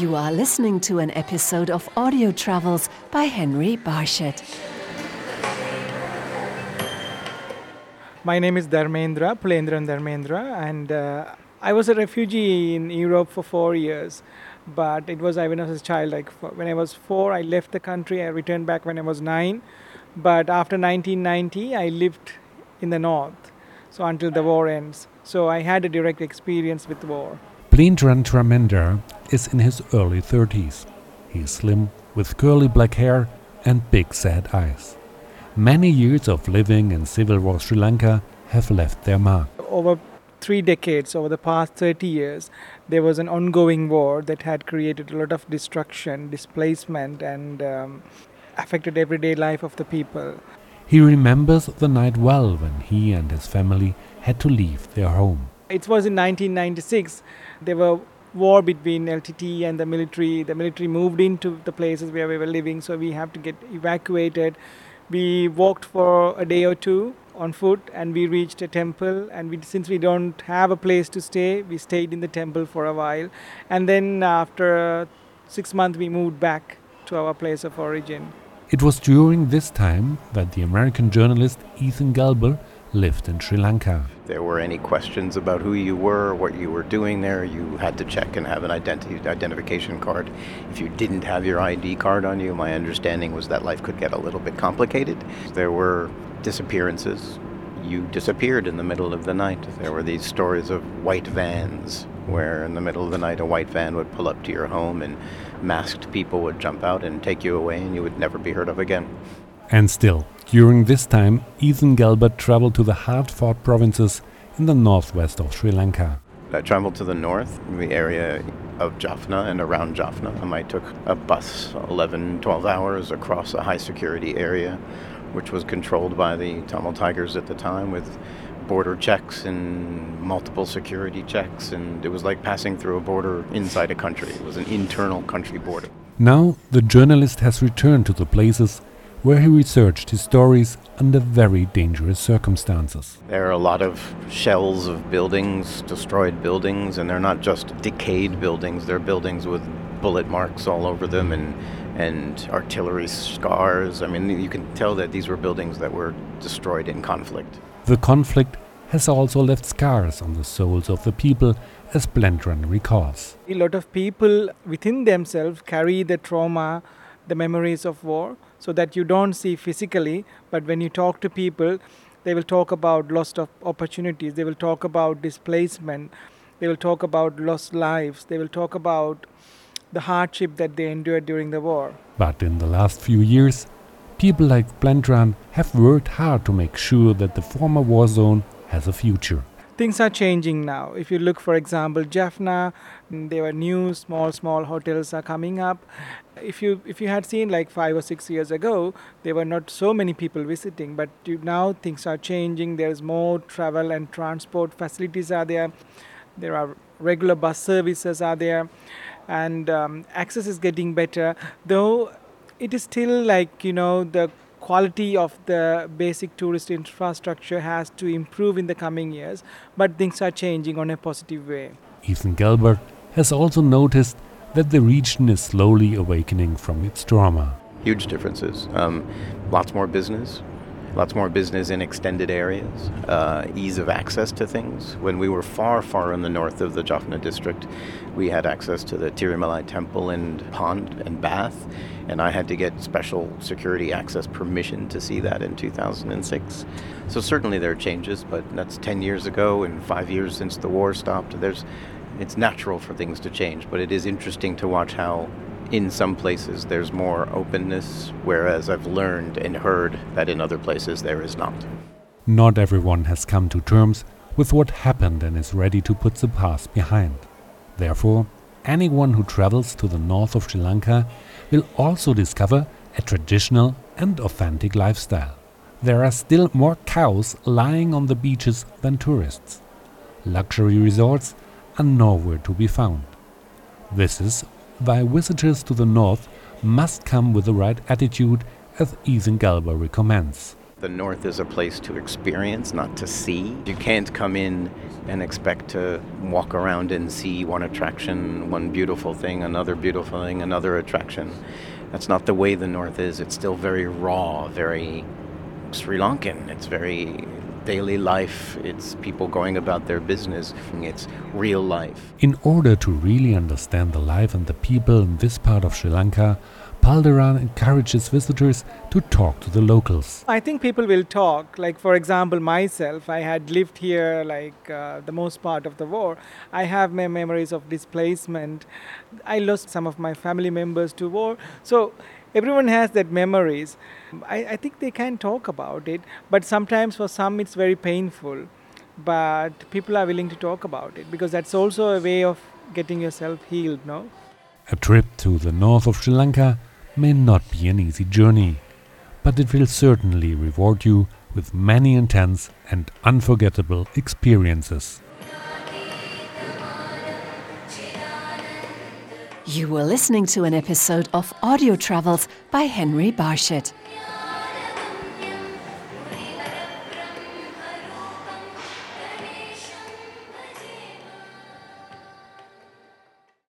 You are listening to an episode of Audio Travels by Henry Barshett. My name is Dharmendra, Pulendran Dharmendra, and uh, I was a refugee in Europe for four years. But it was I when I was a child, like when I was four, I left the country. I returned back when I was nine. But after 1990, I lived in the north, so until the war ends. So I had a direct experience with war. Pulendran Dharmendra is in his early 30s. He is slim, with curly black hair and big sad eyes. Many years of living in civil war Sri Lanka have left their mark. Over three decades, over the past 30 years, there was an ongoing war that had created a lot of destruction, displacement, and um, affected everyday life of the people. He remembers the night well when he and his family had to leave their home. It was in 1996. There were war between LTTE and the military. The military moved into the places where we were living, so we have to get evacuated. We walked for a day or two on foot, and we reached a temple. And we, since we don't have a place to stay, we stayed in the temple for a while. And then after six months, we moved back to our place of origin. It was during this time that the American journalist Ethan Gelber lived in Sri Lanka. There were any questions about who you were, what you were doing there, you had to check and have an identi- identification card. If you didn't have your ID card on you, my understanding was that life could get a little bit complicated. There were disappearances. You disappeared in the middle of the night. There were these stories of white vans where in the middle of the night a white van would pull up to your home and masked people would jump out and take you away and you would never be heard of again. And still, during this time, Ethan Gelber traveled to the hard fought provinces in the northwest of Sri Lanka. I traveled to the north, the area of Jaffna and around Jaffna. Um, I took a bus 11, 12 hours across a high security area, which was controlled by the Tamil Tigers at the time with border checks and multiple security checks. And it was like passing through a border inside a country. It was an internal country border. Now, the journalist has returned to the places where he researched his stories under very dangerous circumstances. There are a lot of shells of buildings, destroyed buildings, and they're not just decayed buildings, they're buildings with bullet marks all over them and, and artillery scars. I mean, you can tell that these were buildings that were destroyed in conflict. The conflict has also left scars on the souls of the people, as Pulendran recalls. A lot of people within themselves carry the trauma, the memories of war so that you don't see physically, but when you talk to people, they will talk about lost of opportunities, they will talk about displacement, they will talk about lost lives, they will talk about the hardship that they endured during the war. But in the last few years, people like Pulendran have worked hard to make sure that the former war zone has a future things are changing now. If you look, for example, Jaffna, mm, there were new small, small hotels are coming up. If you if you had seen like five or six years ago, there were not so many people visiting, but you, now things are changing. There's more travel and transport facilities are there. There are regular bus services are there, and um, access is getting better. Though it is still like you know the quality of the basic tourist infrastructure has to improve in the coming years, but things are changing on a positive way. Ethan Gelber has also noticed that the region is slowly awakening from its trauma. Huge differences. Um, lots more business, lots more business in extended areas, uh, ease of access to things. When we were far, far in the north of the Jaffna district, we had access to the Keerimalai temple and pond and bath, and I had to get special security access permission to see that in 2006. So certainly there are changes, but that's 10 years ago and five years since the war stopped. There's, it's natural for things to change, but it is interesting to watch how in some places there's more openness, whereas I've learned and heard that in other places there is not. Not everyone has come to terms with what happened and is ready to put the past behind. Therefore, anyone who travels to the north of Sri Lanka will also discover a traditional and authentic lifestyle. There are still more cows lying on the beaches than tourists. Luxury resorts are nowhere to be found. This is why visitors to the north must come with the right attitude, as Ethan Gelber recommends. the North is a place to experience, not to see. You can't come in and expect to walk around and see one attraction, one beautiful thing, another beautiful thing, another attraction. That's not the way the North is. It's still very raw, very Sri Lankan. It's very daily life. It's people going about their business. It's real life. In order to really understand the life and the people in this part of Sri Lanka, Pulendran encourages visitors to talk to the locals. I think people will talk. Like, for example, myself, I had lived here like uh, the most part of the war. I have my memories of displacement. I lost some of my family members to war. So, everyone has that memories. I, I think they can talk about it, but sometimes for some it's very painful. But people are willing to talk about it because that's also a way of getting yourself healed, no? A trip to the north of Sri Lanka may not be an easy journey, but it will certainly reward you with many intense and unforgettable experiences. You were listening to an episode of Audio Travels by Henry Barshett.